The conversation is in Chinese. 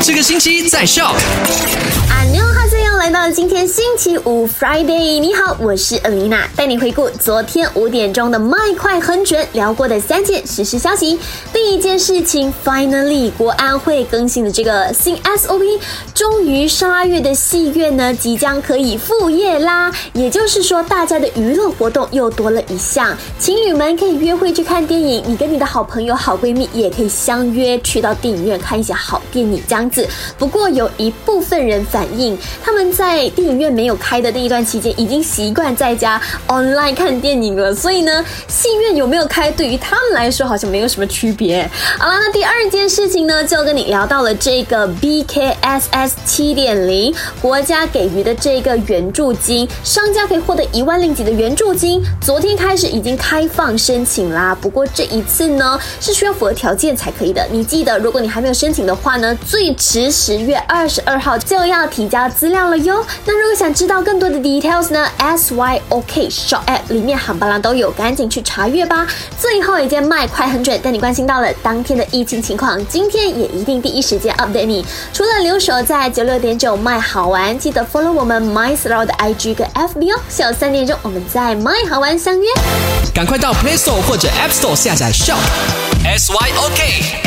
这个星期在笑。今天星期五 Friday。你好，我是 Alina，带你回顾昨天五点钟的麦快很准聊过的三件实时消息。第一件事情，Finally，国安会更新的这个新 SOP，终于十二月的戏院呢即将可以复业啦。也就是说，大家的娱乐活动又多了一项，情侣们可以约会去看电影，你跟你的好朋友、好闺蜜也可以相约去到电影院看一些好电影这样子。不过有一部分人反映，他们在电影院没有开的那一段期间，已经习惯在家 online 看电影了，所以呢，戏院有没有开，对于他们来说好像没有什么区别。好了，那第二件事情呢，就跟你聊到了这个 BKSS 七点零，国家给予的这个援助金，商家可以获得一万令吉的援助金，昨天开始已经开放申请啦。不过这一次呢，是需要符合条件才可以的。你记得，如果你还没有申请的话呢，最迟十月二十二号就要提交资料了哟。那如果想知道更多的 details 呢，SYOK Shop App 里面喊巴郎都有，赶紧去查阅吧。最后一件卖快很准，带你关心到了当天的疫情情况，今天也一定第一时间 update 你。除了留守在九六点九卖好玩，记得 follow 我们 My Store 的 IG 跟 FB 哦。下午三点钟我们在 My 好玩相约。赶快到 Play Store 或者 App Store 下载 Shop S Y O K。